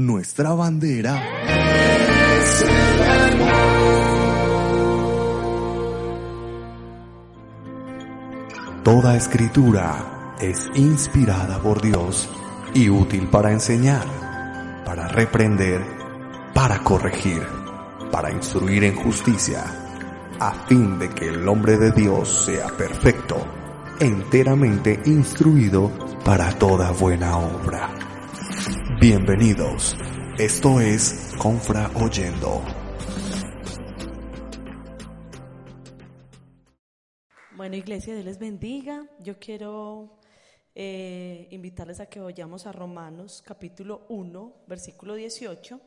Nuestra bandera Toda escritura es inspirada por Dios y útil para enseñar, para reprender, para corregir, para instruir en justicia, a fin de que el hombre de Dios sea perfecto, enteramente instruido para toda buena obra. Bienvenidos. Esto es Confra Oyendo. Bueno, iglesia, Dios les bendiga. Yo quiero eh, invitarles a que vayamos a Romanos capítulo 1, versículo 18.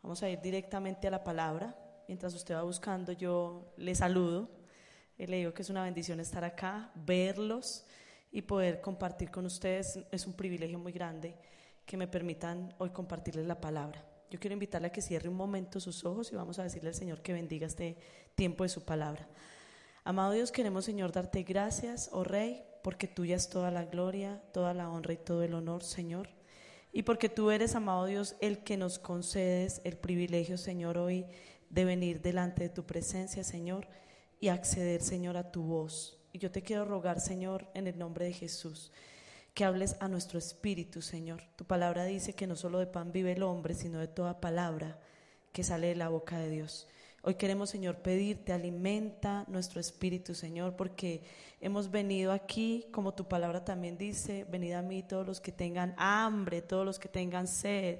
Vamos a ir directamente a la palabra. Mientras usted va buscando, yo le saludo. y le digo que es una bendición estar acá, verlos y poder compartir con ustedes. Es un privilegio muy grande que me permitan hoy compartirles la palabra. Yo quiero invitarle a que cierre un momento sus ojos y vamos a decirle al Señor que bendiga este tiempo de su palabra. Amado Dios, queremos Señor darte gracias, oh Rey, porque tuya es toda la gloria, toda la honra y todo el honor, Señor. Y porque tú eres, amado Dios, el que nos concedes el privilegio, Señor, hoy de venir delante de tu presencia, Señor, y acceder, Señor, a tu voz. Y yo te quiero rogar, Señor, en el nombre de Jesús, que hables a nuestro espíritu, Señor. Tu palabra dice que no solo de pan vive el hombre, sino de toda palabra que sale de la boca de Dios. Hoy queremos, Señor, pedirte, alimenta nuestro espíritu, Señor, porque hemos venido aquí, como tu palabra también dice, venid a mí todos los que tengan hambre, todos los que tengan sed,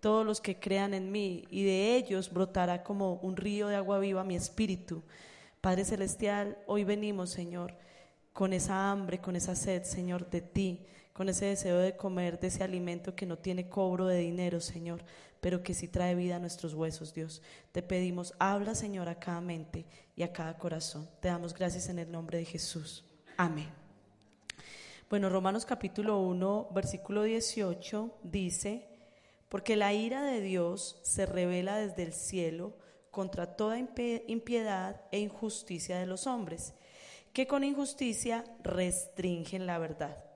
todos los que crean en mí, y de ellos brotará como un río de agua viva mi espíritu. Padre Celestial, hoy venimos, Señor, con esa hambre, con esa sed, Señor, de ti con ese deseo de comer de ese alimento que no tiene cobro de dinero, Señor, pero que sí trae vida a nuestros huesos, Dios. Te pedimos, habla, Señor, a cada mente y a cada corazón. Te damos gracias en el nombre de Jesús. Amén. Bueno, Romanos capítulo 1, versículo 18 dice, porque la ira de Dios se revela desde el cielo contra toda impiedad e injusticia de los hombres, que con injusticia restringen la verdad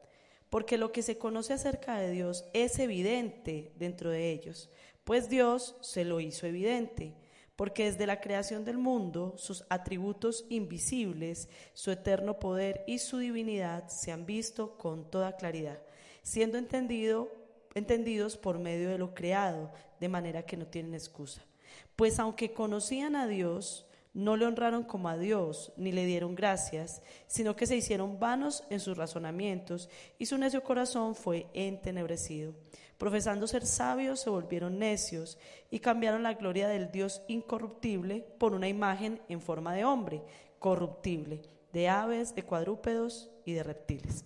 porque lo que se conoce acerca de Dios es evidente dentro de ellos, pues Dios se lo hizo evidente, porque desde la creación del mundo sus atributos invisibles, su eterno poder y su divinidad se han visto con toda claridad, siendo entendido, entendidos por medio de lo creado, de manera que no tienen excusa. Pues aunque conocían a Dios, no le honraron como a Dios, ni le dieron gracias, sino que se hicieron vanos en sus razonamientos, y su necio corazón fue entenebrecido. Profesando ser sabios, se volvieron necios, y cambiaron la gloria del Dios incorruptible por una imagen en forma de hombre, corruptible, de aves, de cuadrúpedos y de reptiles.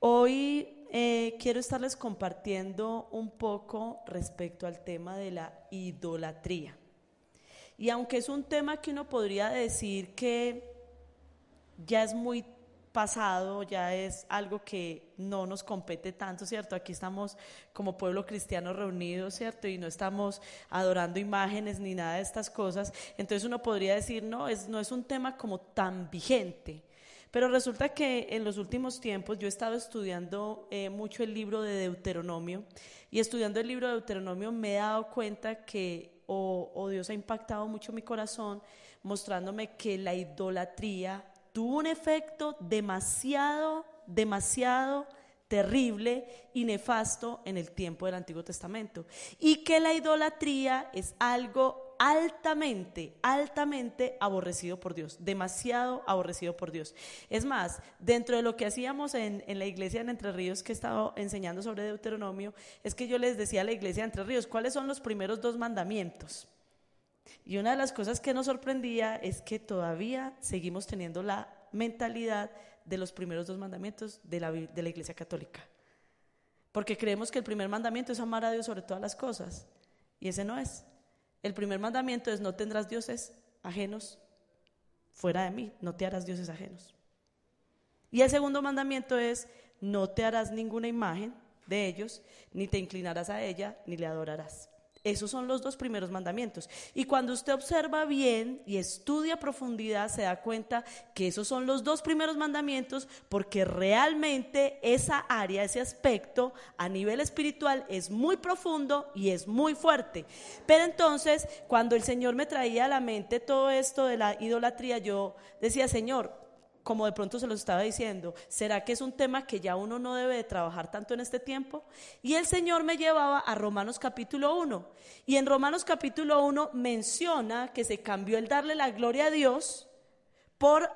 Hoy eh, quiero estarles compartiendo un poco respecto al tema de la idolatría. Y aunque es un tema que uno podría decir que ya es muy pasado, ya es algo que no nos compete tanto, ¿cierto? Aquí estamos como pueblo cristiano reunidos, ¿cierto? Y no estamos adorando imágenes ni nada de estas cosas. Entonces uno podría decir, no, es, no es un tema como tan vigente. Pero resulta que en los últimos tiempos yo he estado estudiando eh, mucho el libro de Deuteronomio y estudiando el libro de Deuteronomio me he dado cuenta que o, Dios ha impactado mucho mi corazón mostrándome que la idolatría tuvo un efecto demasiado, demasiado terrible y nefasto en el tiempo del Antiguo Testamento. Y que la idolatría es algo altamente, altamente aborrecido por Dios, demasiado aborrecido por Dios. Es más, dentro de lo que hacíamos en, la iglesia de Entre Ríos, que he estado enseñando sobre Deuteronomio, es que yo les decía a la iglesia de Entre Ríos, ¿cuáles son los primeros dos mandamientos? Y una de las cosas que nos sorprendía es que todavía seguimos teniendo la mentalidad de los primeros dos mandamientos de la, de la iglesia católica. Porque creemos que el primer mandamiento es amar a Dios sobre todas las cosas. Y ese no es. El primer mandamiento es no tendrás dioses ajenos fuera de mí, no te harás dioses ajenos. Y el segundo mandamiento es no te harás ninguna imagen de ellos, ni te inclinarás a ella, ni le adorarás. Esos son los dos primeros mandamientos. Y cuando usted observa bien y estudia profundidad, se da cuenta que esos son los dos primeros mandamientos porque realmente esa área, ese aspecto a nivel espiritual es muy profundo y es muy fuerte. Pero entonces, cuando el Señor me traía a la mente todo esto de la idolatría, yo decía, Señor, como de pronto se los estaba diciendo, ¿será que es un tema que ya uno no debe de trabajar tanto en este tiempo? Y el Señor me llevaba a Romanos capítulo 1. Y en Romanos capítulo 1 menciona que se cambió el darle la gloria a Dios por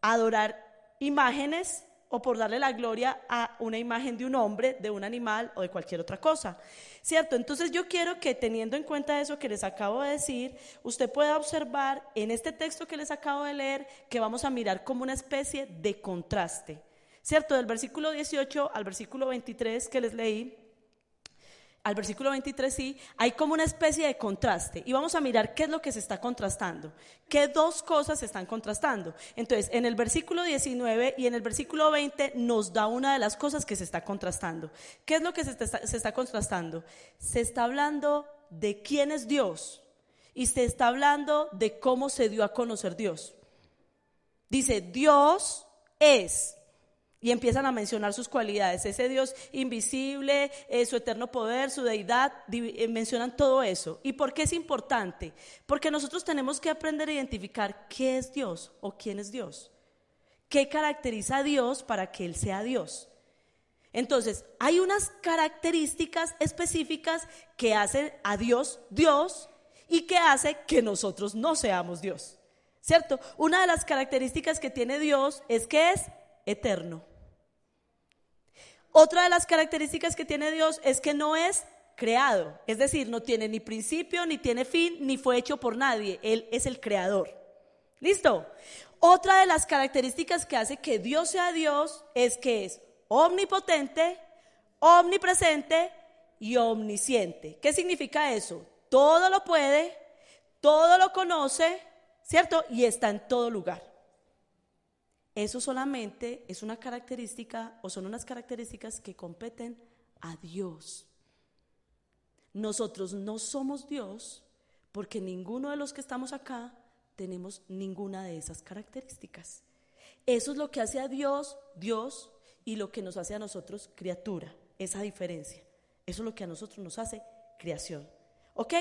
adorar imágenes o por darle la gloria a una imagen de un hombre, de un animal o de cualquier otra cosa. ¿Cierto? Entonces yo quiero que teniendo en cuenta eso que les acabo de decir, usted pueda observar en este texto que les acabo de leer que vamos a mirar como una especie de contraste. ¿Cierto? Del versículo 18 al versículo 23 que les leí, al versículo 23 sí, hay como una especie de contraste. Y vamos a mirar qué es lo que se está contrastando. ¿Qué dos cosas se están contrastando? Entonces, en el versículo 19 y en el versículo 20 nos da una de las cosas que se está contrastando. ¿Qué es lo que se está, se está contrastando? Se está hablando de quién es Dios y se está hablando de cómo se dio a conocer Dios. Dice, Dios es y empiezan a mencionar sus cualidades, ese Dios invisible, eh, su eterno poder, su deidad, eh, mencionan todo eso. ¿Y por qué es importante? Porque nosotros tenemos que aprender a identificar qué es Dios o quién es Dios. ¿Qué caracteriza a Dios para que Él sea Dios? Entonces, hay unas características específicas que hacen a Dios Dios y que hace que nosotros no seamos Dios. ¿Cierto? Una de las características que tiene Dios es que es eterno. Otra de las características que tiene Dios es que no es creado, es decir, no tiene ni principio, ni tiene fin, ni fue hecho por nadie, Él es el creador. ¿Listo? Otra de las características que hace que Dios sea Dios es que es omnipotente, omnipresente y omnisciente. ¿Qué significa eso? Todo lo puede, todo lo conoce, ¿cierto? Y está en todo lugar. Eso solamente es una característica o son unas características que competen a Dios. Nosotros no somos Dios porque ninguno de los que estamos acá tenemos ninguna de esas características. Eso es lo que hace a Dios Dios y lo que nos hace a nosotros criatura, esa diferencia. Eso es lo que a nosotros nos hace creación. ¿Ok?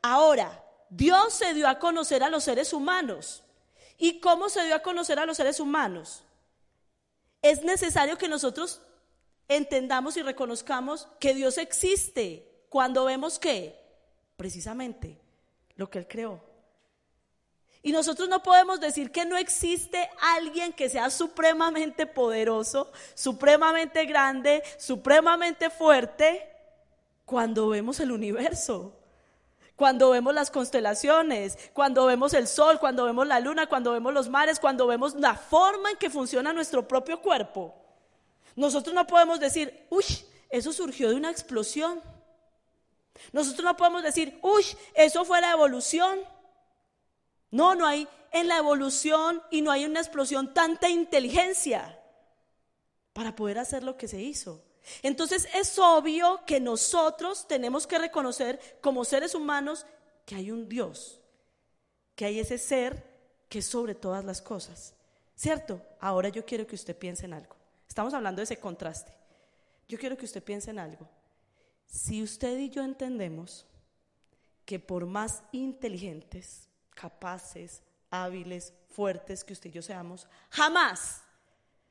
Ahora, Dios se dio a conocer a los seres humanos. ¿Y cómo se dio a conocer a los seres humanos? Es necesario que nosotros entendamos y reconozcamos que Dios existe cuando vemos que, precisamente, lo que Él creó. Y nosotros no podemos decir que no existe alguien que sea supremamente poderoso, supremamente grande, supremamente fuerte, cuando vemos el universo cuando vemos las constelaciones, cuando vemos el sol, cuando vemos la luna, cuando vemos los mares, cuando vemos la forma en que funciona nuestro propio cuerpo. Nosotros no podemos decir, uy, eso surgió de una explosión. Nosotros no podemos decir, uy, eso fue la evolución. No, no hay en la evolución y no hay una explosión tanta inteligencia para poder hacer lo que se hizo. Entonces es obvio que nosotros tenemos que reconocer como seres humanos que hay un Dios, que hay ese ser que es sobre todas las cosas. ¿Cierto? Ahora yo quiero que usted piense en algo. Estamos hablando de ese contraste. Yo quiero que usted piense en algo. Si usted y yo entendemos que por más inteligentes, capaces, hábiles, fuertes que usted y yo seamos, jamás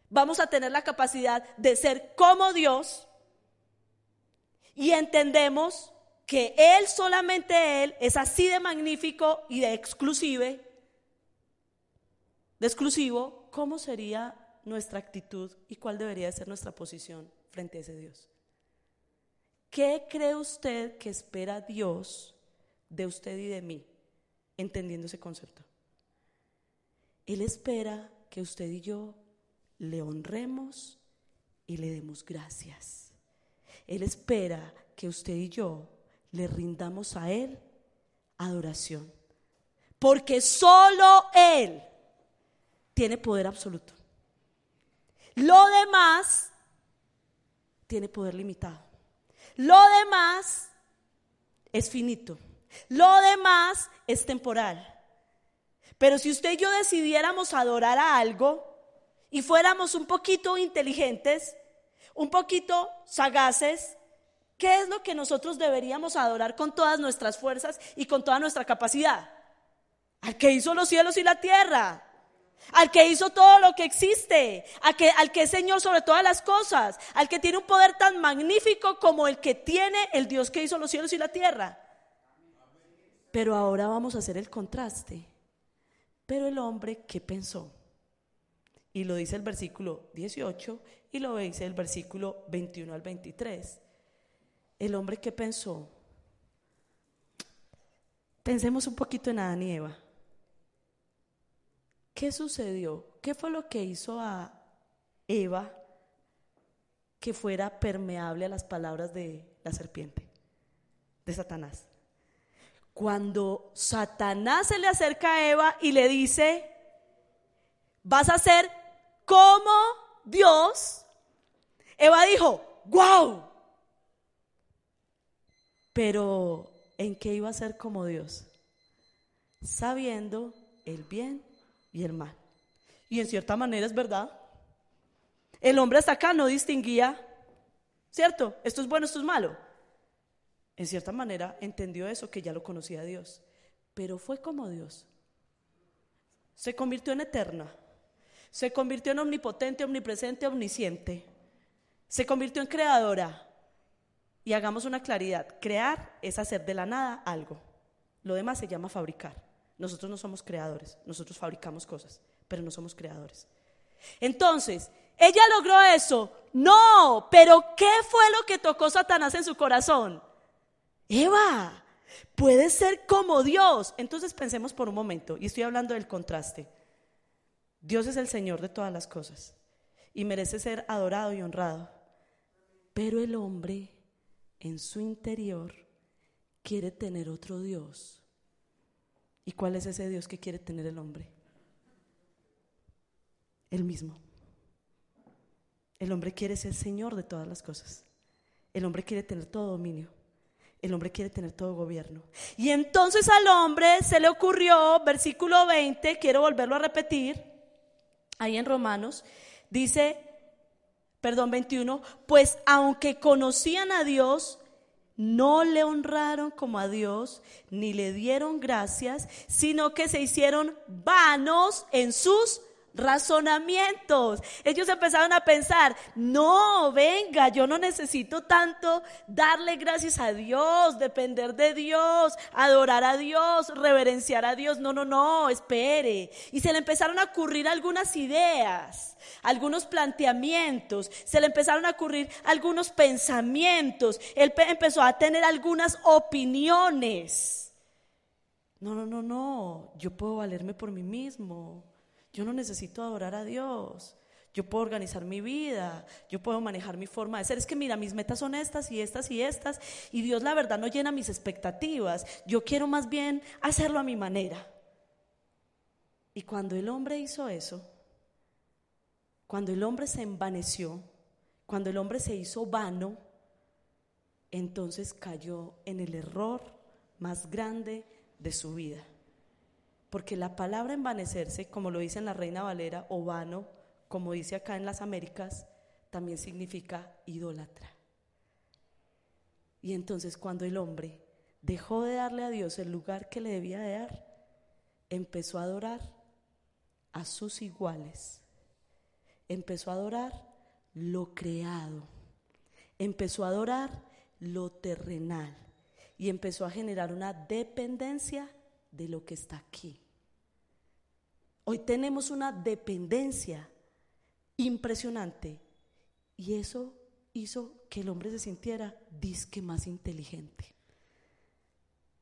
vamos a tener la capacidad de ser como Dios y entendemos que Él, solamente Él, es así de magnífico y de exclusive, de exclusivo, ¿cómo sería nuestra actitud y cuál debería ser nuestra posición frente a ese Dios? ¿Qué cree usted que espera Dios de usted y de mí, entendiendo ese concepto? Él espera que usted y yo le honremos y le demos gracias. Él espera que usted y yo le rindamos a Él adoración. Porque solo Él tiene poder absoluto. Lo demás tiene poder limitado. Lo demás es finito. Lo demás es temporal. Pero si usted y yo decidiéramos adorar a algo y fuéramos un poquito inteligentes, un poquito sagaces, ¿qué es lo que nosotros deberíamos adorar con todas nuestras fuerzas y con toda nuestra capacidad? Al que hizo los cielos y la tierra, al que hizo todo lo que existe, al que, al que es Señor sobre todas las cosas, al que tiene un poder tan magnífico como el que tiene el Dios que hizo los cielos y la tierra. Pero ahora vamos a hacer el contraste. Pero el hombre, ¿qué pensó? Y lo dice el versículo 18 y lo dice el versículo 21 al 23. El hombre, ¿qué pensó? Pensemos un poquito en Adán y Eva. ¿Qué sucedió? ¿Qué fue lo que hizo a Eva que fuera permeable a las palabras de la serpiente, de Satanás? Cuando Satanás se le acerca a Eva y le dice, vas a ser como Dios, Eva dijo, wow. Pero ¿en qué iba a ser como Dios? Sabiendo el bien y el mal. Y en cierta manera es verdad. El hombre hasta acá no distinguía, ¿cierto? Esto es bueno, esto es malo en cierta manera entendió eso, que ya lo conocía Dios, pero fue como Dios. Se convirtió en eterna, se convirtió en omnipotente, omnipresente, omnisciente, se convirtió en creadora. Y hagamos una claridad, crear es hacer de la nada algo, lo demás se llama fabricar. Nosotros no somos creadores, nosotros fabricamos cosas, pero no somos creadores. Entonces, ella logró eso. No, pero ¿qué fue lo que tocó Satanás en su corazón? Eva, puedes ser como Dios. Entonces pensemos por un momento, y estoy hablando del contraste. Dios es el Señor de todas las cosas y merece ser adorado y honrado. Pero el hombre en su interior quiere tener otro Dios. ¿Y cuál es ese Dios que quiere tener el hombre? El mismo. El hombre quiere ser Señor de todas las cosas. El hombre quiere tener todo dominio. El hombre quiere tener todo gobierno. Y entonces al hombre se le ocurrió, versículo 20, quiero volverlo a repetir, ahí en Romanos, dice, perdón, 21, pues aunque conocían a Dios, no le honraron como a Dios, ni le dieron gracias, sino que se hicieron vanos en sus razonamientos. Ellos empezaron a pensar, no, venga, yo no necesito tanto darle gracias a Dios, depender de Dios, adorar a Dios, reverenciar a Dios. No, no, no, espere. Y se le empezaron a ocurrir algunas ideas, algunos planteamientos, se le empezaron a ocurrir algunos pensamientos. Él empezó a tener algunas opiniones. No, no, no, no, yo puedo valerme por mí mismo. Yo no necesito adorar a Dios. Yo puedo organizar mi vida, yo puedo manejar mi forma de ser. Es que mira, mis metas son estas y estas y estas, y Dios la verdad no llena mis expectativas. Yo quiero más bien hacerlo a mi manera. Y cuando el hombre hizo eso, cuando el hombre se envaneció, cuando el hombre se hizo vano, entonces cayó en el error más grande de su vida. Porque la palabra envanecerse, como lo dice en la Reina Valera, o vano, como dice acá en las Américas, también significa idólatra. Y entonces cuando el hombre dejó de darle a Dios el lugar que le debía de dar, empezó a adorar a sus iguales, empezó a adorar lo creado, empezó a adorar lo terrenal. Y empezó a generar una dependencia de lo que está aquí. Hoy tenemos una dependencia impresionante y eso hizo que el hombre se sintiera disque más inteligente.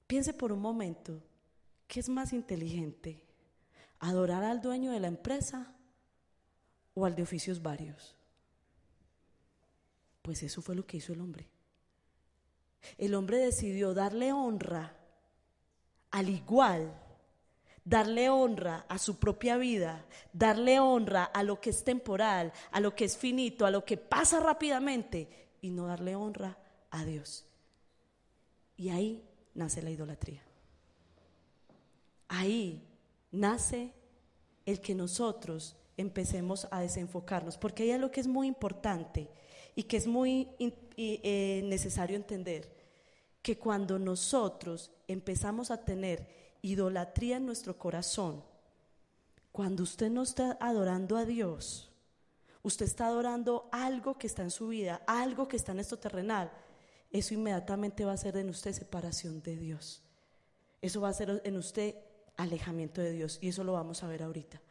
Piense por un momento, ¿qué es más inteligente? ¿Adorar al dueño de la empresa o al de oficios varios? Pues eso fue lo que hizo el hombre. El hombre decidió darle honra al igual, darle honra a su propia vida, darle honra a lo que es temporal, a lo que es finito, a lo que pasa rápidamente y no darle honra a Dios. Y ahí nace la idolatría. Ahí nace el que nosotros empecemos a desenfocarnos, porque hay algo que es muy importante y que es muy eh, necesario entender, que cuando nosotros empezamos a tener idolatría en nuestro corazón, cuando usted no está adorando a Dios, usted está adorando algo que está en su vida, algo que está en esto terrenal, eso inmediatamente va a ser en usted separación de Dios. Eso va a ser en usted alejamiento de Dios y eso lo vamos a ver ahorita.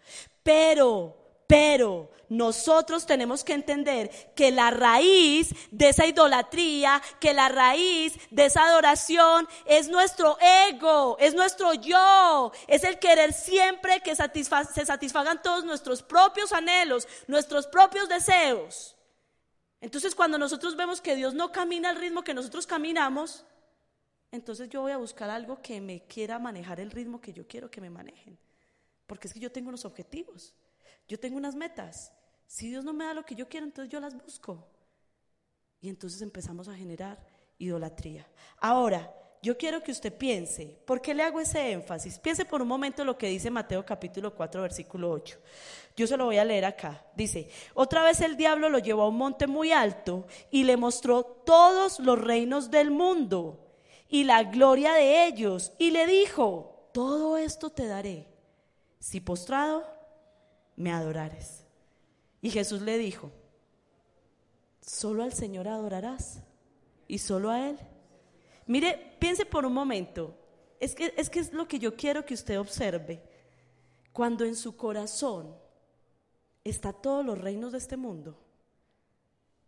Pero pero nosotros tenemos que entender que la raíz de esa idolatría, que la raíz de esa adoración es nuestro ego, es nuestro yo, es el querer siempre que se satisfagan todos nuestros propios anhelos, nuestros propios deseos. Entonces cuando nosotros vemos que Dios no camina al ritmo que nosotros caminamos, entonces yo voy a buscar algo que me quiera manejar el ritmo que yo quiero que me manejen. Porque es que yo tengo unos objetivos. Yo tengo unas metas. Si Dios no me da lo que yo quiero, entonces yo las busco. Y entonces empezamos a generar idolatría. Ahora, yo quiero que usted piense, ¿por qué le hago ese énfasis? Piense por un momento lo que dice Mateo capítulo 4, versículo 8. Yo se lo voy a leer acá. Dice, otra vez el diablo lo llevó a un monte muy alto y le mostró todos los reinos del mundo y la gloria de ellos y le dijo, todo esto te daré si postrado me adorares. Y Jesús le dijo, solo al Señor adorarás y solo a Él. Mire, piense por un momento, es que, es que es lo que yo quiero que usted observe. Cuando en su corazón está todos los reinos de este mundo,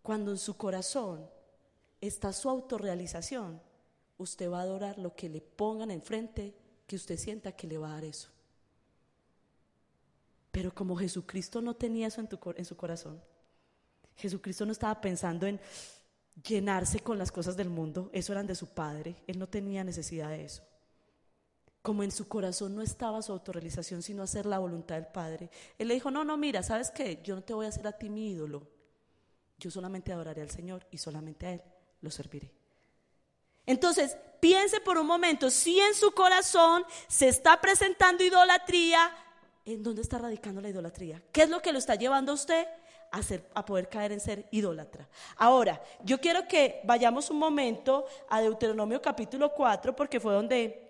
cuando en su corazón está su autorrealización, usted va a adorar lo que le pongan enfrente, que usted sienta que le va a dar eso. Pero como Jesucristo no tenía eso en, en su corazón, Jesucristo no estaba pensando en llenarse con las cosas del mundo, eso eran de su Padre, Él no tenía necesidad de eso. Como en su corazón no estaba su autorrealización, sino hacer la voluntad del Padre, Él le dijo, no, no, mira, ¿sabes qué? Yo no te voy a hacer a ti mi ídolo, yo solamente adoraré al Señor y solamente a Él lo serviré. Entonces, piense por un momento, si en su corazón se está presentando idolatría, ¿en dónde está radicando la idolatría? ¿Qué es lo que lo está llevando a usted a, poder caer en ser idólatra? Ahora, yo quiero que vayamos un momento a Deuteronomio capítulo 4, porque fue donde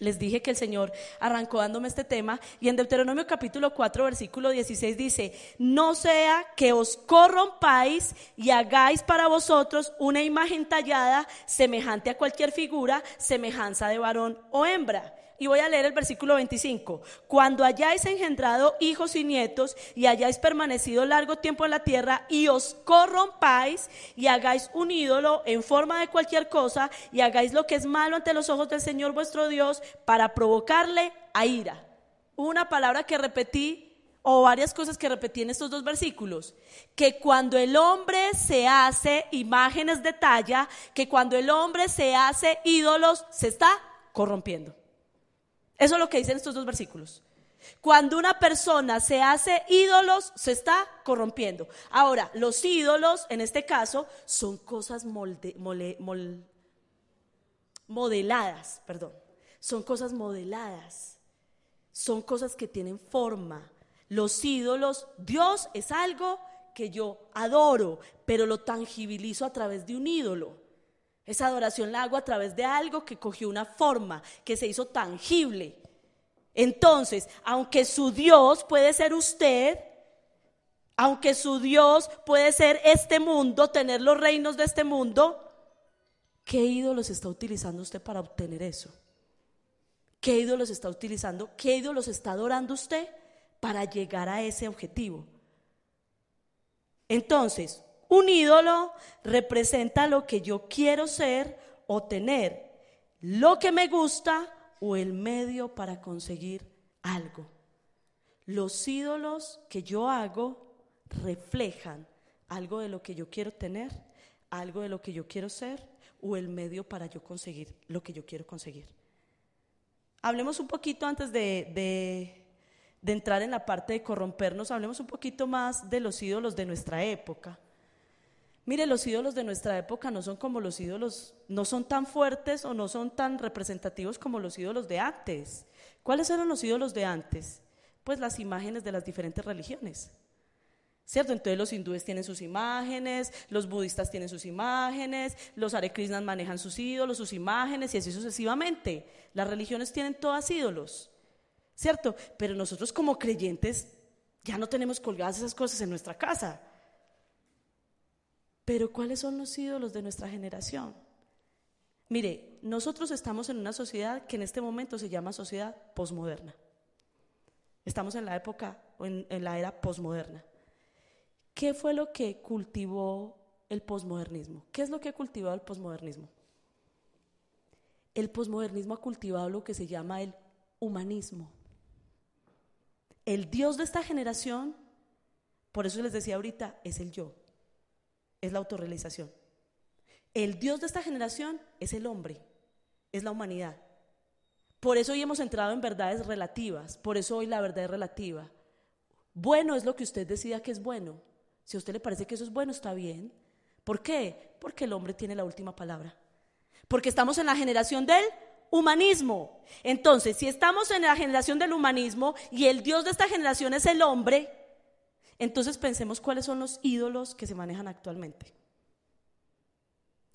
les dije que el Señor arrancó dándome este tema y en Deuteronomio capítulo 4 versículo 16 dice, no sea que os corrompáis y hagáis para vosotros una imagen tallada semejante a cualquier figura, semejanza de varón o hembra y voy a leer el versículo 25. Cuando hayáis engendrado hijos y nietos y hayáis permanecido largo tiempo en la tierra y os corrompáis y hagáis un ídolo en forma de cualquier cosa y hagáis lo que es malo ante los ojos del Señor vuestro Dios para provocarle a ira. Una palabra que repetí o varias cosas que repetí en estos dos versículos, que cuando el hombre se hace imágenes de talla, que cuando el hombre se hace ídolos, se está corrompiendo. Eso es lo que dicen estos dos versículos. Cuando una persona se hace ídolos, se está corrompiendo. Ahora, los ídolos, en este caso, son cosas modeladas, perdón. Son cosas modeladas. Son cosas que tienen forma. Los ídolos, Dios es algo que yo adoro, pero lo tangibilizo a través de un ídolo. Esa adoración la hago a través de algo que cogió una forma, que se hizo tangible. Entonces, aunque su Dios puede ser usted, aunque su Dios puede ser este mundo, tener los reinos de este mundo, ¿qué ídolos está utilizando usted para obtener eso? ¿Qué ídolos está utilizando? ¿Qué ídolos está adorando usted para llegar a ese objetivo? Entonces, un ídolo representa lo que yo quiero ser o tener, lo que me gusta o el medio para conseguir algo. Los ídolos que yo hago reflejan algo de lo que yo quiero tener, algo de lo que yo quiero ser o el medio para yo conseguir lo que yo quiero conseguir. Hablemos un poquito antes de, de entrar en la parte de corrompernos, hablemos un poquito más de los ídolos de nuestra época. Mire, los ídolos de nuestra época no son como los ídolos, no son tan fuertes o no son tan representativos como los ídolos de antes. ¿Cuáles eran los ídolos de antes? Pues las imágenes de las diferentes religiones. ¿Cierto? Entonces los hindúes tienen sus imágenes, los budistas tienen sus imágenes, los Hare Krishnas manejan sus ídolos, sus imágenes y así sucesivamente. Las religiones tienen todas ídolos. ¿cierto? Pero nosotros como creyentes ya no tenemos colgadas esas cosas en nuestra casa. Pero ¿cuáles son los ídolos de nuestra generación? Mire, nosotros estamos en una sociedad que en este momento se llama sociedad posmoderna. Estamos en la época, en, en la era posmoderna. ¿Qué fue lo que cultivó el posmodernismo? ¿Qué es lo que ha cultivado el posmodernismo? El posmodernismo ha cultivado lo que se llama el humanismo. El Dios de esta generación, por eso les decía ahorita, es el yo, es la autorrealización. El Dios de esta generación es el hombre, es la humanidad. Por eso hoy hemos entrado en verdades relativas, por eso hoy la verdad es relativa. Bueno es lo que usted decida que es bueno. Si a usted le parece que eso es bueno, está bien. ¿Por qué? Porque el hombre tiene la última palabra. Porque estamos en la generación del humanismo. Entonces, si estamos en la generación del humanismo y el Dios de esta generación es el hombre, entonces pensemos cuáles son los ídolos que se manejan actualmente.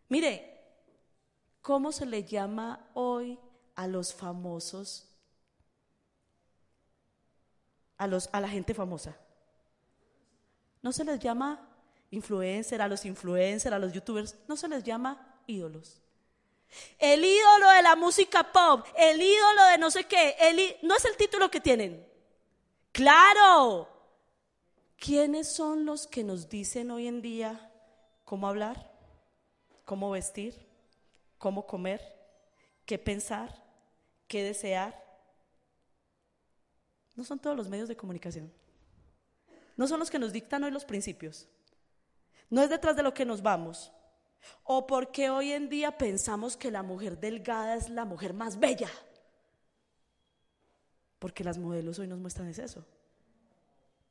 Mire, ¿cómo se le llama hoy a los famosos? A, los, a la gente famosa. No se les llama influencer, a los influencers, a los youtubers, no se les llama ídolos. El ídolo de la música pop, el ídolo de no sé qué, no es el título que tienen. Claro. ¿Quiénes son los que nos dicen hoy en día cómo hablar, cómo vestir, cómo comer, qué pensar, qué desear? No son todos los medios de comunicación. No son los que nos dictan hoy los principios. No es detrás de lo que nos vamos. ¿O porque hoy en día pensamos que la mujer delgada es la mujer más bella? Porque las modelos hoy nos muestran eso.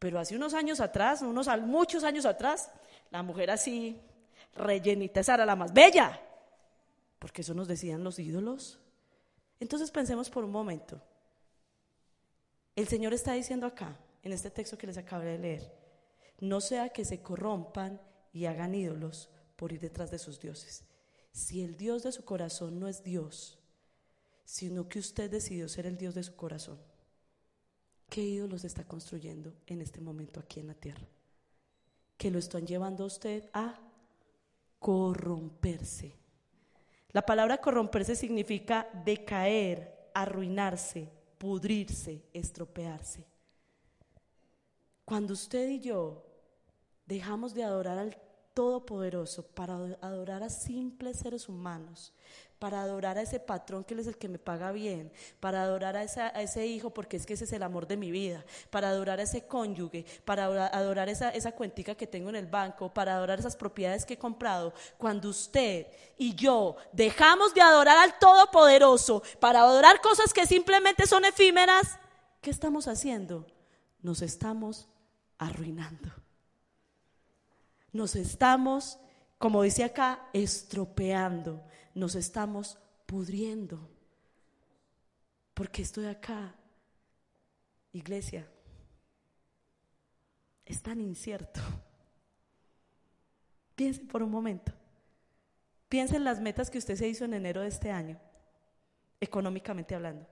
Pero hace unos años atrás, unos muchos años atrás, la mujer así, rellenita, esa era la más bella. Porque eso nos decían los ídolos. Entonces pensemos por un momento. El Señor está diciendo acá, en este texto que les acabo de leer, no sea que se corrompan y hagan ídolos por ir detrás de sus dioses. Si el Dios de su corazón no es Dios, sino que usted decidió ser el Dios de su corazón, ¿qué ídolos está construyendo en este momento aquí en la tierra? Que lo están llevando a usted a corromperse. La palabra corromperse significa decaer, arruinarse, pudrirse, estropearse. Cuando usted y yo dejamos de adorar al todopoderoso para adorar a simples seres humanos, para adorar a ese patrón que es el que me paga bien, para adorar a, ese hijo porque es que ese es el amor de mi vida, para adorar a ese cónyuge, para adorar esa, esa cuentica que tengo en el banco, para adorar esas propiedades que he comprado. Cuando usted y yo dejamos de adorar al Todopoderoso para adorar cosas que simplemente son efímeras, ¿qué estamos haciendo? Nos estamos arruinando nos estamos, como dice acá, estropeando, nos estamos pudriendo. Porque estoy acá, iglesia, es tan incierto. Piensen por un momento. Piensen en las metas que usted se hizo en enero de este año, económicamente hablando.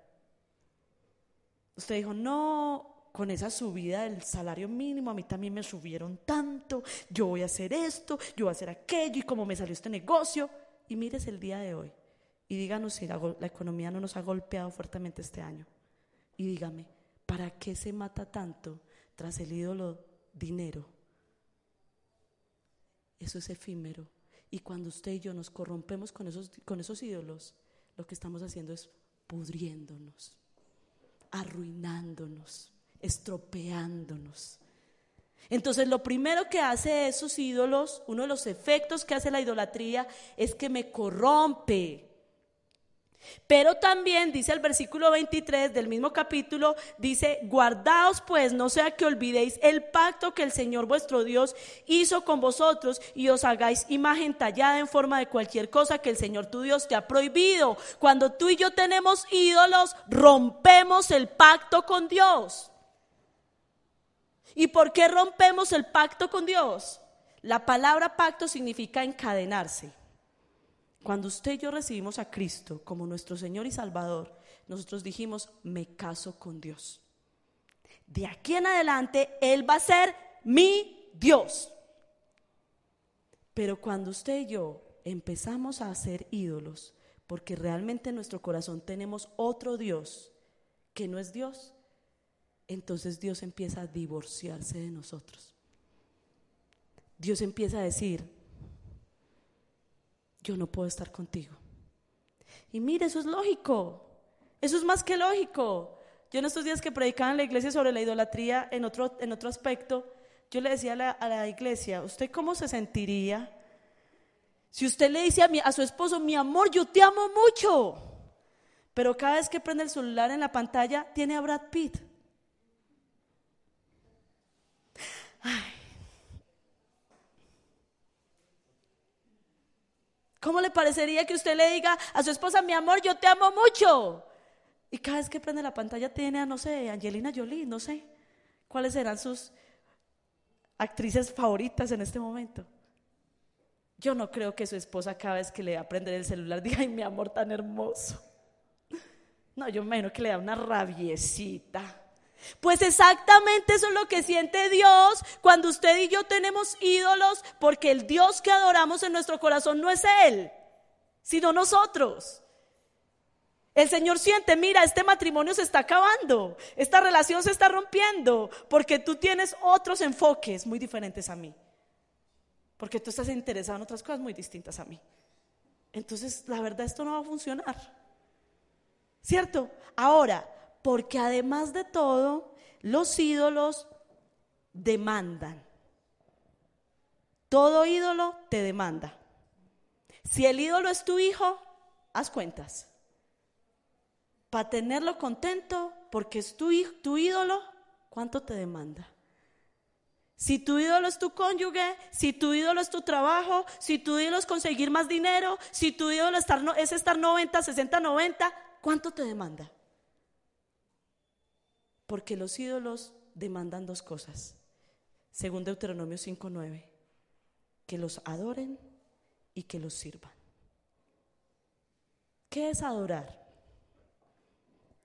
Usted dijo, no, con esa subida del salario mínimo, a mí también me subieron tanto, yo voy a hacer esto, yo voy a hacer aquello, y cómo me salió este negocio. Y mires el día de hoy y díganos si la, economía no nos ha golpeado fuertemente este año. Y dígame, ¿para qué se mata tanto tras el ídolo dinero? Eso es efímero. Y cuando usted y yo nos corrompemos con esos, con esos ídolos, lo que estamos haciendo es pudriéndonos, arruinándonos estropeándonos. Entonces lo primero que hace esos ídolos, uno de los efectos que hace la idolatría es que me corrompe. Pero también dice el versículo 23 del mismo capítulo, dice, guardaos pues, no sea que olvidéis el pacto que el Señor vuestro Dios hizo con vosotros y os hagáis imagen tallada en forma de cualquier cosa que el Señor tu Dios te ha prohibido. Cuando tú y yo tenemos ídolos, rompemos el pacto con Dios. ¿Y por qué rompemos el pacto con Dios? La palabra pacto significa encadenarse. Cuando usted y yo recibimos a Cristo como nuestro Señor y Salvador, nosotros dijimos, me caso con Dios. De aquí en adelante, Él va a ser mi Dios. Pero cuando usted y yo empezamos a hacer ídolos, porque realmente en nuestro corazón tenemos otro Dios que no es Dios, entonces Dios empieza a divorciarse de nosotros. Dios empieza a decir, yo no puedo estar contigo. Y mire, eso es lógico, eso es más que lógico. Yo en estos días que predicaba en la iglesia sobre la idolatría en otro, en otro aspecto, yo le decía a la, a la iglesia, ¿usted cómo se sentiría si usted le dice a, mi, a su esposo, mi amor, yo te amo mucho, pero cada vez que prende el celular en la pantalla tiene a Brad Pitt? ¿Cómo le parecería que usted le diga a su esposa, mi amor, yo te amo mucho? Y cada vez que prende la pantalla tiene a, no sé, Angelina Jolie, no sé. ¿Cuáles serán sus actrices favoritas en este momento? Yo no creo que su esposa cada vez que le va a prender el celular diga, mi amor tan hermoso. No, yo imagino que le da una rabiecita. Pues exactamente eso es lo que siente Dios cuando usted y yo tenemos ídolos, porque el Dios que adoramos en nuestro corazón no es Él, sino nosotros. El Señor siente, mira, este matrimonio se está acabando, esta relación se está rompiendo, porque tú tienes otros enfoques muy diferentes a mí, porque tú estás interesado en otras cosas muy distintas a mí. Entonces, la verdad, esto no va a funcionar. ¿Cierto? Ahora, porque además de todo, los ídolos demandan. Todo ídolo te demanda. Si el ídolo es tu hijo, haz cuentas. Para tenerlo contento, porque es tu, tu ídolo, ¿cuánto te demanda? Si tu ídolo es tu cónyuge, si tu ídolo es tu trabajo, si tu ídolo es conseguir más dinero, si tu ídolo es estar 90, 60, 90, ¿cuánto te demanda? Porque los ídolos demandan dos cosas. Según Deuteronomio 5:9, que los adoren y que los sirvan. ¿Qué es adorar?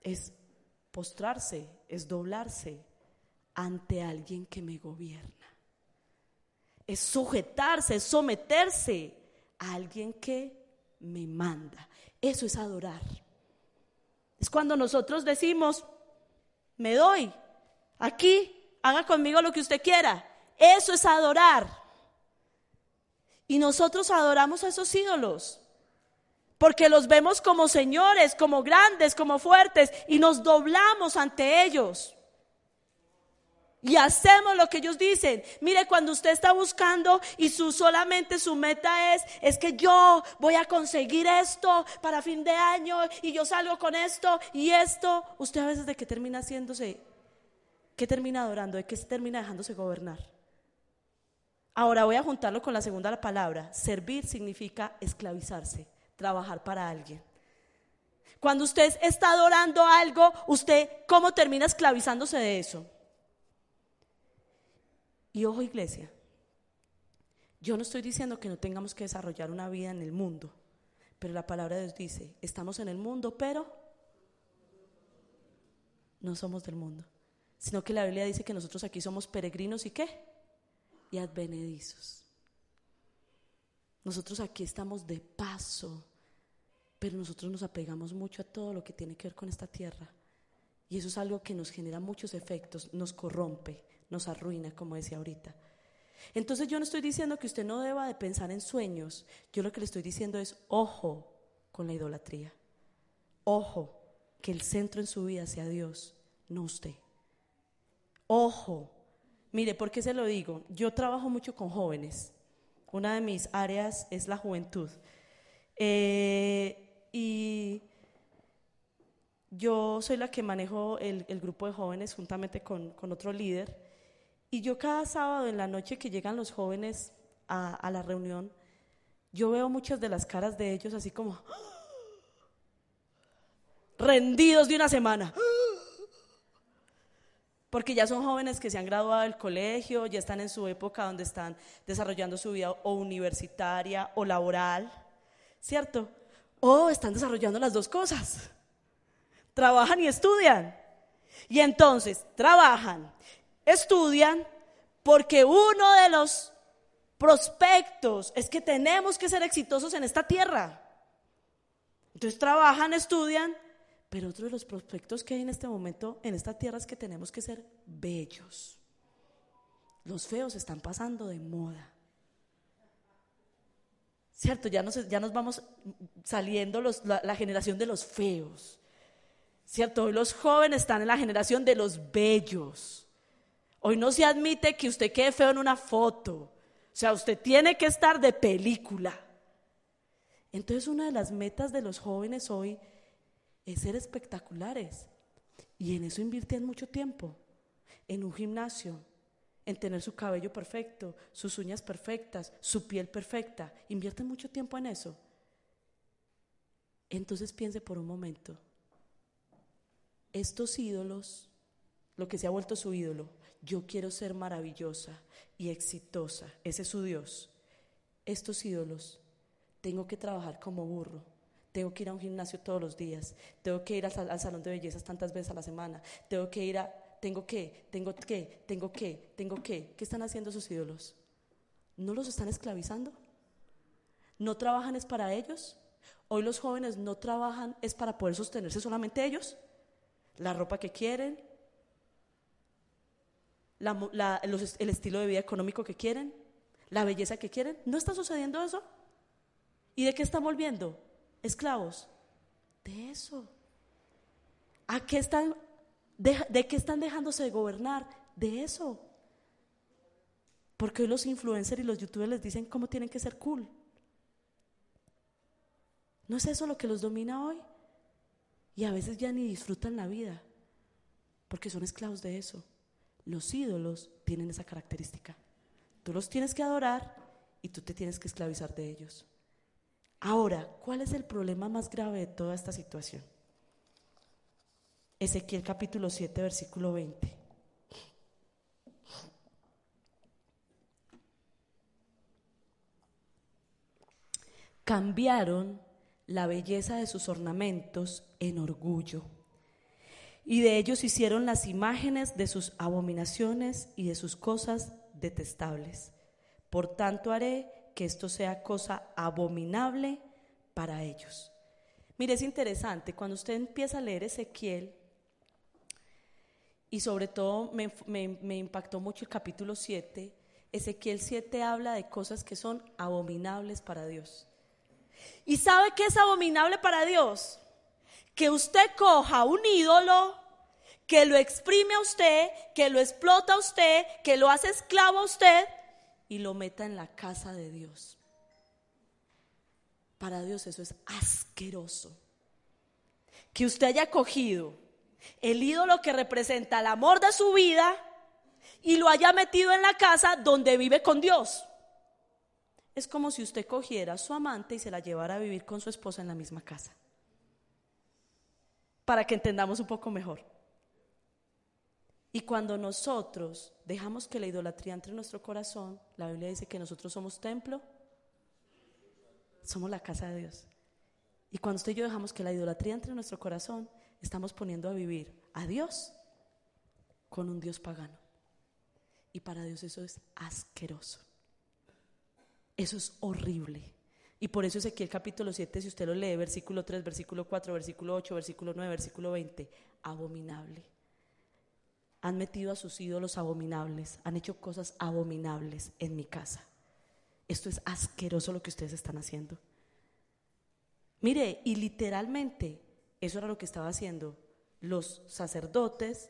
Es postrarse, es doblarse ante alguien que me gobierna. Es sujetarse, es someterse a alguien que me manda. Eso es adorar. Es cuando nosotros decimos, me doy. Aquí, haga conmigo lo que usted quiera. Eso es adorar. Y nosotros adoramos a esos ídolos. Porque los vemos como señores, como grandes, como fuertes, y nos doblamos ante ellos. Y hacemos lo que ellos dicen. Mire, cuando usted está buscando y su solamente su meta es es que yo voy a conseguir esto para fin de año y yo salgo con esto y esto, usted a veces de qué termina haciéndose ¿qué termina adorando? ¿De qué termina dejándose gobernar? Ahora voy a juntarlo con la segunda palabra. Servir significa esclavizarse, trabajar para alguien. Cuando usted está adorando algo, usted ¿cómo termina esclavizándose de eso? Y ojo iglesia, yo no estoy diciendo que no tengamos que desarrollar una vida en el mundo, pero la palabra de Dios dice, estamos en el mundo, pero no somos del mundo, sino que la Biblia dice que nosotros aquí somos peregrinos y qué? Y advenedizos. Nosotros aquí estamos de paso, pero nosotros nos apegamos mucho a todo lo que tiene que ver con esta tierra. Y eso es algo que nos genera muchos efectos, nos corrompe, nos arruina, como decía ahorita. Entonces yo no estoy diciendo que usted no deba de pensar en sueños, yo lo que le estoy diciendo es, ojo con la idolatría, ojo que el centro en su vida sea Dios, no usted. Ojo, Mire, ¿por qué se lo digo? Yo trabajo mucho con jóvenes. Una de mis áreas es la juventud. Eh, y yo soy la que manejo el, grupo de jóvenes juntamente con, otro líder. Y yo cada sábado en la noche que llegan los jóvenes a, a la reunión, yo veo muchas de las caras de ellos así como rendidos de una semana. Porque ya son jóvenes que se han graduado del colegio, ya están en su época donde están desarrollando su vida o universitaria o laboral, ¿cierto? O están desarrollando las dos cosas. Trabajan y estudian. Y entonces, trabajan, estudian, porque uno de los prospectos es que tenemos que ser exitosos en esta tierra. Entonces trabajan, estudian, pero otro de los prospectos que hay en este momento en esta tierra es que tenemos que ser bellos. Los feos están pasando de moda. ¿Cierto? Ya nos, ya nos vamos saliendo la, la generación de los feos. ¿Cierto? Hoy los jóvenes están en la generación de los bellos. Hoy no se admite que usted quede feo en una foto. O sea, usted tiene que estar de película. Entonces, una de las metas de los jóvenes hoy es ser espectaculares. Y en eso invierten mucho tiempo. En un gimnasio, en tener su cabello perfecto, sus uñas perfectas, su piel perfecta. Invierten mucho tiempo en eso. Entonces piense por un momento, estos ídolos, lo que se ha vuelto su ídolo, yo quiero ser maravillosa y exitosa, ese es su Dios. Estos ídolos, tengo que trabajar como burro tengo que ir a un gimnasio todos los días, tengo que ir al, salón de bellezas tantas veces a la semana, tengo que ir a, tengo que, tengo que, tengo que, tengo que. ¿Qué están haciendo sus ídolos? ¿No los están esclavizando? ¿No trabajan es para ellos? Hoy los jóvenes no trabajan es para poder sostenerse solamente ellos. La ropa que quieren, el estilo de vida económico que quieren, la belleza que quieren. ¿No está sucediendo eso? ¿Y de qué están volviendo? esclavos? De eso. ¿A qué están, de, qué están dejándose de gobernar? De eso. Porque hoy los influencers y los youtubers les dicen cómo tienen que ser cool. ¿No es eso lo que los domina hoy? Y a veces ya ni disfrutan la vida, porque son esclavos de eso. Los ídolos tienen esa característica. Tú los tienes que adorar y tú te tienes que esclavizar de ellos. Ahora, ¿cuál es el problema más grave de toda esta situación? Ezequiel capítulo 7, versículo 20. Cambiaron la belleza de sus ornamentos en orgullo, y de ellos hicieron las imágenes de sus abominaciones y de sus cosas detestables. Por tanto haré que esto sea cosa abominable para ellos. Mire, es interesante, cuando usted empieza a leer Ezequiel, y sobre todo me, impactó mucho el capítulo 7, Ezequiel 7 habla de cosas que son abominables para Dios. ¿Y sabe qué es abominable para Dios? Que usted coja un ídolo, que lo exprime a usted, que lo explota a usted, que lo hace esclavo a usted y lo meta en la casa de Dios. Para Dios eso es asqueroso. Que usted haya cogido el ídolo que representa el amor de su vida y lo haya metido en la casa donde vive con Dios. Es como si usted cogiera a su amante y se la llevara a vivir con su esposa en la misma casa. Para que entendamos un poco mejor. Y cuando nosotros dejamos que la idolatría entre en nuestro corazón, la Biblia dice que nosotros somos templo, somos la casa de Dios. Y cuando usted y yo dejamos que la idolatría entre en nuestro corazón, estamos poniendo a vivir a Dios con un Dios pagano. Y para Dios eso es asqueroso. Eso es horrible. Y por eso es aquí el capítulo 7, si usted lo lee, versículo 3, versículo 4, versículo 8, versículo 9, versículo 20, abominable han metido a sus ídolos abominables, han hecho cosas abominables en mi casa. Esto es asqueroso lo que ustedes están haciendo. Mire, y literalmente eso era lo que estaba haciendo los sacerdotes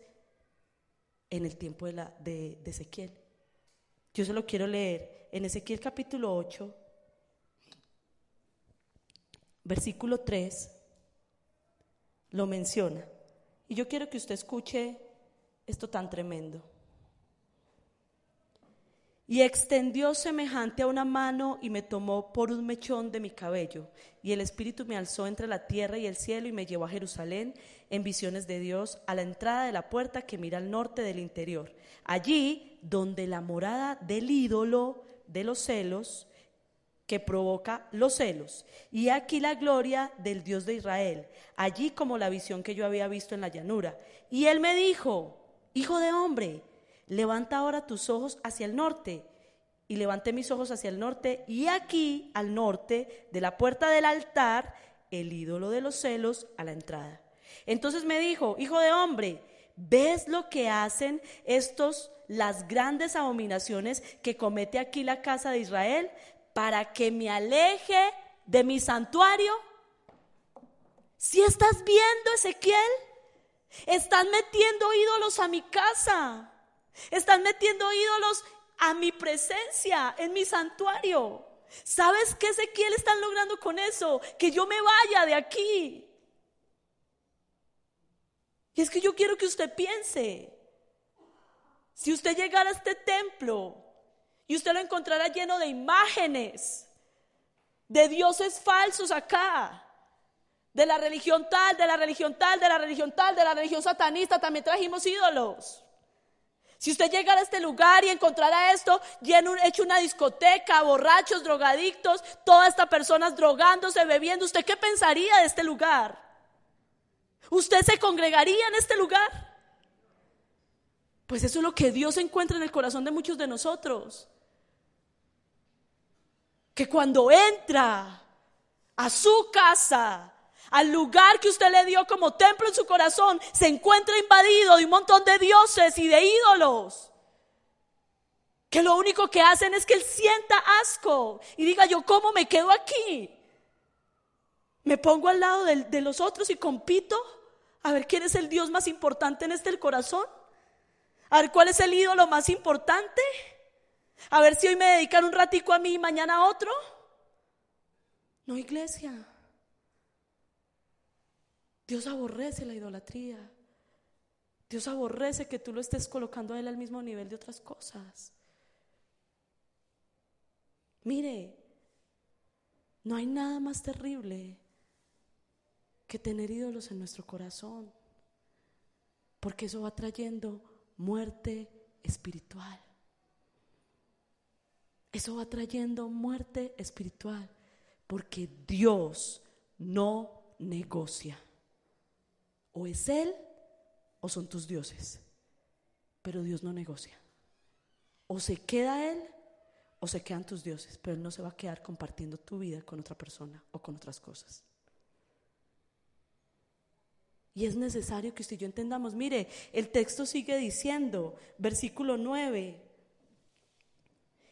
en el tiempo de, la, de, de Ezequiel. Yo se lo quiero leer en Ezequiel capítulo 8, versículo 3, lo menciona. Y yo quiero que usted escuche esto tan tremendo. Y extendió semejante a una mano y me tomó por un mechón de mi cabello. Y el Espíritu me alzó entre la tierra y el cielo y me llevó a Jerusalén en visiones de Dios a la entrada de la puerta que mira al norte del interior. Allí donde la morada del ídolo de los celos que provoca los celos. Y aquí la gloria del Dios de Israel, allí como la visión que yo había visto en la llanura. Y él me dijo, hijo de hombre, levanta ahora tus ojos hacia el norte. Y levanté mis ojos hacia el norte, y aquí, al norte de la puerta del altar, el ídolo de los celos a la entrada. Entonces me dijo, hijo de hombre, ¿ves lo que hacen estos, las grandes abominaciones que comete aquí la casa de Israel para que me aleje de mi santuario? Si estás viendo, Ezequiel, están metiendo ídolos a mi casa. Están metiendo ídolos a mi presencia, en mi santuario. ¿Sabes qué Ezequiel están logrando con eso? Que yo me vaya de aquí. Y es que yo quiero que usted piense, si usted llegara a este templo y usted lo encontrara lleno de imágenes, de dioses falsos acá, de la religión tal, de la religión tal, de la religión tal, de la religión satanista, también trajimos ídolos. Si usted llegara a este lugar y encontrara esto lleno, hecho una discoteca, borrachos, drogadictos, todas estas personas drogándose, bebiendo, ¿usted qué pensaría de este lugar? ¿Usted se congregaría en este lugar? Pues eso es lo que Dios encuentra en el corazón de muchos de nosotros. Que cuando entra a su casa, al lugar que usted le dio como templo en su corazón, se encuentra invadido de un montón de dioses y de ídolos. Que lo único que hacen es que él sienta asco y diga yo, ¿cómo me quedo aquí? Me pongo al lado de, los otros y compito a ver quién es el Dios más importante en este corazón. A ver cuál es el ídolo más importante. A ver si hoy me dedican un ratico a mí y mañana a otro. No, iglesia. Dios aborrece la idolatría. Dios aborrece que tú lo estés colocando a Él al mismo nivel de otras cosas. Mire, no hay nada más terrible que tener ídolos en nuestro corazón, porque eso va trayendo muerte espiritual. Eso va trayendo muerte espiritual, porque Dios no negocia. O es Él o son tus dioses. Pero Dios no negocia. O se queda Él o se quedan tus dioses, pero Él no se va a quedar compartiendo tu vida con otra persona o con otras cosas. Y es necesario que usted y yo entendamos, mire, el texto sigue diciendo, versículo 9.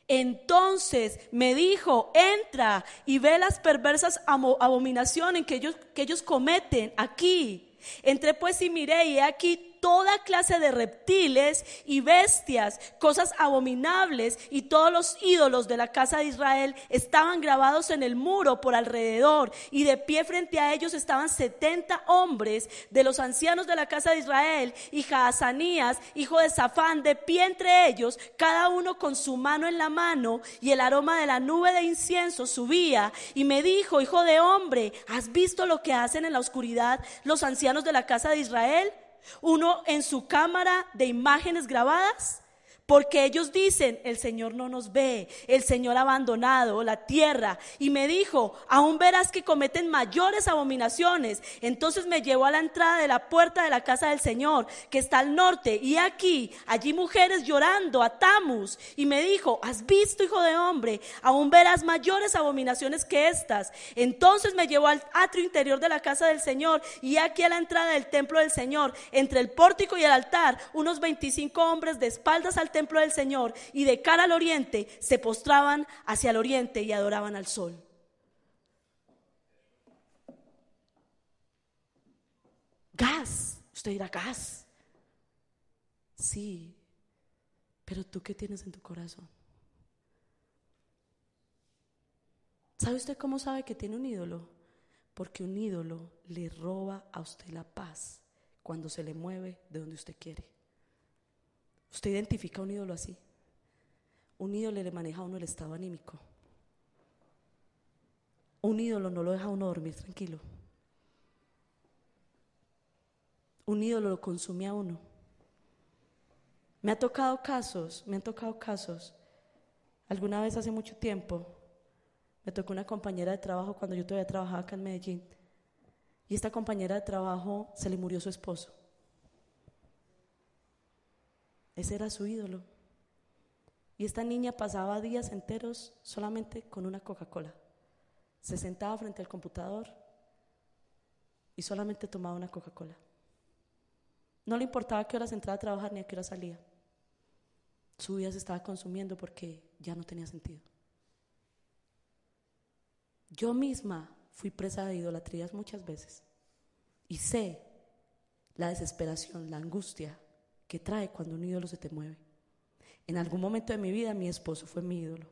Entonces me dijo, entra y ve las perversas abominaciones que ellos, que ellos cometen aquí. Entré pues y miré y aquí toda clase de reptiles y bestias, cosas abominables, y todos los ídolos de la casa de Israel estaban grabados en el muro por alrededor, y de pie frente a ellos estaban setenta hombres de los ancianos de la casa de Israel, y Jaazanías, hijo de Safán, de pie entre ellos, cada uno con su mano en la mano, y el aroma de la nube de incienso subía, y me dijo, hijo de hombre, ¿has visto lo que hacen en la oscuridad los ancianos de la casa de Israel? Uno en su cámara de imágenes grabadas porque ellos dicen, el Señor no nos ve, el Señor ha abandonado la tierra. Y me dijo, aún verás que cometen mayores abominaciones. Entonces me llevó a la entrada de la puerta de la casa del Señor, que está al norte. Y aquí, allí mujeres llorando a Tamus. Y me dijo, has visto, hijo de hombre, aún verás mayores abominaciones que estas. Entonces me llevó al atrio interior de la casa del Señor. Y aquí a la entrada del templo del Señor, entre el pórtico y el altar, unos 25 hombres de espaldas al templo del Señor y de cara al oriente se postraban hacia el oriente y adoraban al sol. Gas, usted dirá gas. Sí, pero tú qué tienes en tu corazón? ¿Sabe usted cómo sabe que tiene un ídolo? Porque un ídolo le roba a usted la paz cuando se le mueve de donde usted quiere. Usted identifica un ídolo así. Un ídolo le maneja a uno el estado anímico. Un ídolo no lo deja a uno dormir tranquilo. Un ídolo lo consume a uno. Me ha tocado casos, me han tocado casos. Alguna vez hace mucho tiempo, me tocó una compañera de trabajo cuando yo todavía trabajaba acá en Medellín. Y esta compañera de trabajo se le murió su esposo. Ese era su ídolo. Y esta niña pasaba días enteros solamente con una Coca-Cola. Se sentaba frente al computador y solamente tomaba una Coca-Cola. No le importaba qué horas entraba a trabajar ni a qué hora salía. Su vida se estaba consumiendo porque ya no tenía sentido. Yo misma fui presa de idolatrías muchas veces y sé la desesperación, la angustia que trae cuando un ídolo se te mueve. En algún momento de mi vida mi esposo fue mi ídolo.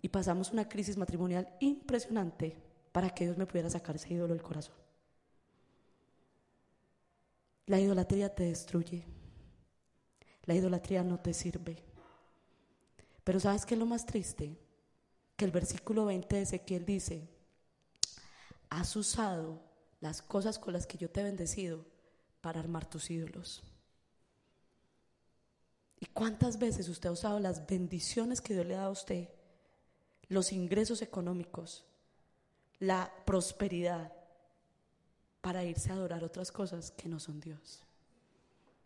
Y pasamos una crisis matrimonial impresionante para que Dios me pudiera sacar ese ídolo del corazón. La idolatría te destruye. La idolatría no te sirve. Pero ¿sabes qué es lo más triste? Que el versículo 20 de Ezequiel dice, has usado las cosas con las que yo te he bendecido para armar tus ídolos. ¿Y cuántas veces usted ha usado las bendiciones que Dios le dado a usted, los ingresos económicos, la prosperidad, para irse a adorar otras cosas que no son Dios?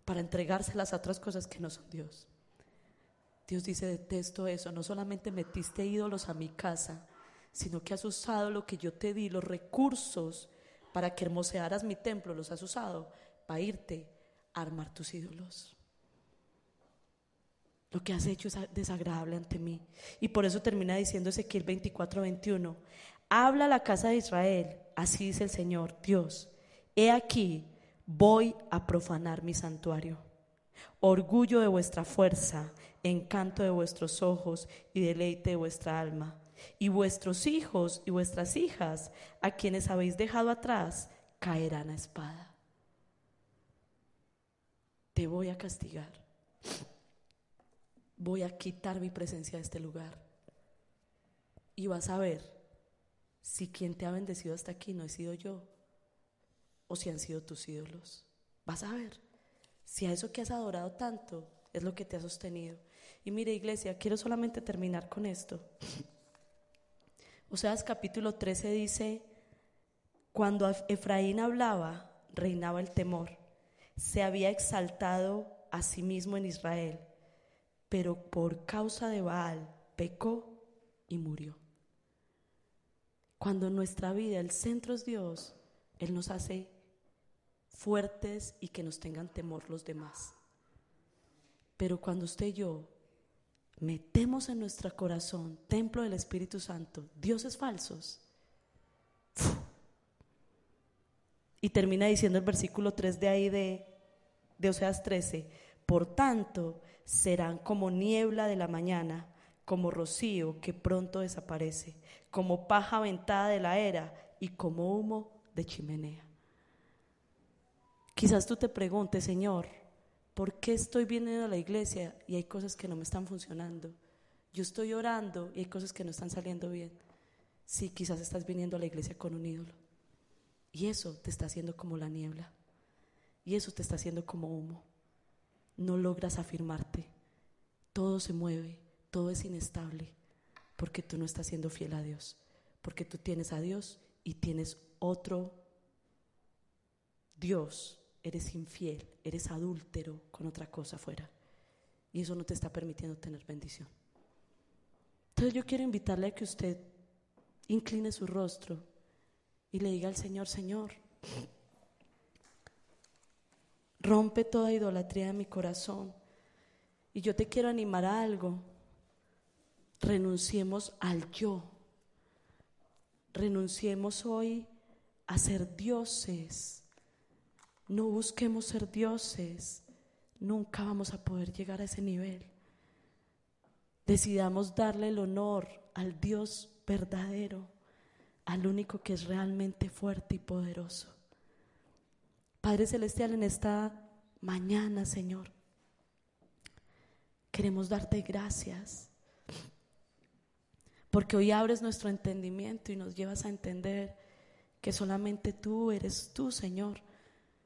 Para entregárselas a otras cosas que no son Dios. Dios dice, detesto eso, no solamente metiste ídolos a mi casa, sino que has usado lo que yo te di, los recursos para que hermosearas mi templo, los has usado para irte a armar tus ídolos. Lo que has hecho es desagradable ante mí. Y por eso termina diciendo Ezequiel 24, 21. Habla a la casa de Israel, así dice el Señor, Dios. He aquí, voy a profanar mi santuario. Orgullo de vuestra fuerza, encanto de vuestros ojos y deleite de vuestra alma. Y vuestros hijos y vuestras hijas, a quienes habéis dejado atrás, caerán a espada te voy a castigar. Voy a quitar mi presencia de este lugar. Y vas a ver si quien te ha bendecido hasta aquí no he sido yo o si han sido tus ídolos. Vas a ver si a eso que has adorado tanto es lo que te ha sostenido. Y mire, iglesia, quiero solamente terminar con esto. Oseas capítulo 13 dice, cuando Efraín hablaba, reinaba el temor se había exaltado a sí mismo en Israel, pero por causa de Baal pecó y murió. Cuando en nuestra vida el centro es Dios, Él nos hace fuertes y que nos tengan temor los demás. Pero cuando usted y yo metemos en nuestro corazón templo del Espíritu Santo, dioses falsos, y termina diciendo el versículo 3 de ahí de, de Oseas 13, por tanto serán como niebla de la mañana, como rocío que pronto desaparece, como paja aventada de la era y como humo de chimenea. Quizás tú te preguntes, Señor, ¿por qué estoy viniendo a la iglesia y hay cosas que no me están funcionando? Yo estoy orando y hay cosas que no están saliendo bien. Sí, quizás estás viniendo a la iglesia con un ídolo. Y eso te está haciendo como la niebla. Y eso te está haciendo como humo. No logras afirmarte. Todo se mueve, todo es inestable, porque tú no estás siendo fiel a Dios. Porque tú tienes a Dios y tienes otro Dios. Eres infiel, eres adúltero con otra cosa afuera. Y eso no te está permitiendo tener bendición. Entonces yo quiero invitarle a que usted incline su rostro y le diga al Señor, Señor, rompe toda idolatría de mi corazón. Y yo te quiero animar a algo. Renunciemos al yo. Renunciemos hoy a ser dioses. No busquemos ser dioses. nunca vamos a poder llegar a ese nivel. Decidamos darle el honor al Dios verdadero, al único que es realmente fuerte y poderoso. Padre Celestial, en esta mañana, Señor, queremos darte gracias, porque hoy abres nuestro entendimiento y nos llevas a entender que solamente tú eres tú, Señor.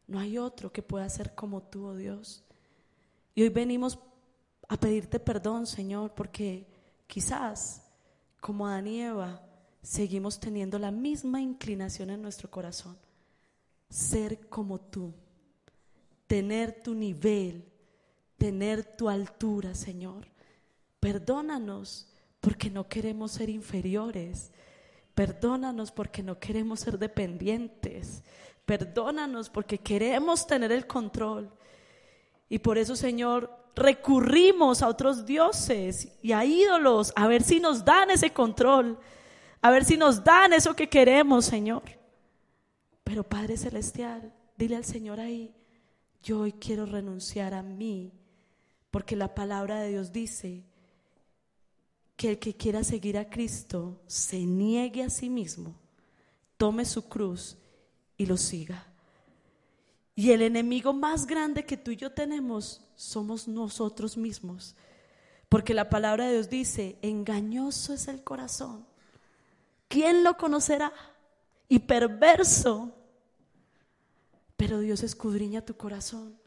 No hay otro que pueda ser como tú, oh Dios. Y hoy venimos a pedirte perdón, Señor, porque quizás, como Adán y Eva, seguimos teniendo la misma inclinación en nuestro corazón. Ser como tú, tener tu nivel, tener tu altura, Señor. Perdónanos porque no queremos ser inferiores. Perdónanos porque no queremos ser dependientes. Perdónanos porque queremos tener el control. Y por eso, Señor, recurrimos a otros dioses y a ídolos a ver si nos dan ese control, a ver si nos dan eso que queremos, Señor. Pero Padre Celestial, dile al Señor ahí, yo hoy quiero renunciar a mí, porque la palabra de Dios dice que el que quiera seguir a Cristo se niegue a sí mismo, tome su cruz y lo siga. Y el enemigo más grande que tú y yo tenemos somos nosotros mismos. Porque la palabra de Dios dice, engañoso es el corazón. ¿Quién lo conocerá? Y perverso. Pero Dios escudriña tu corazón.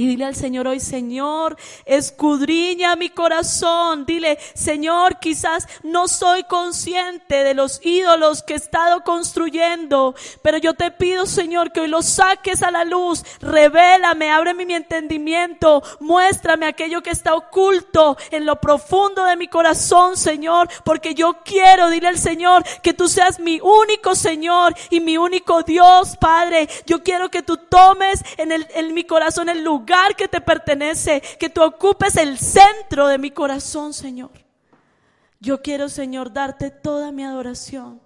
Y dile al Señor hoy, Señor, escudriña mi corazón. Dile, Señor, quizás no soy consciente de los ídolos que he estado construyendo, pero yo te pido, Señor, que hoy los saques a la luz. Revélame, ábreme mi entendimiento, muéstrame aquello que está oculto en lo profundo de mi corazón, Señor, porque yo quiero, dile al Señor, que tú seas mi único Señor y mi único Dios, Padre. Yo quiero que tú tomes en, el, en mi corazón el que te pertenece, que tú ocupes el centro de mi corazón, Señor. Yo quiero, Señor, darte toda mi adoración.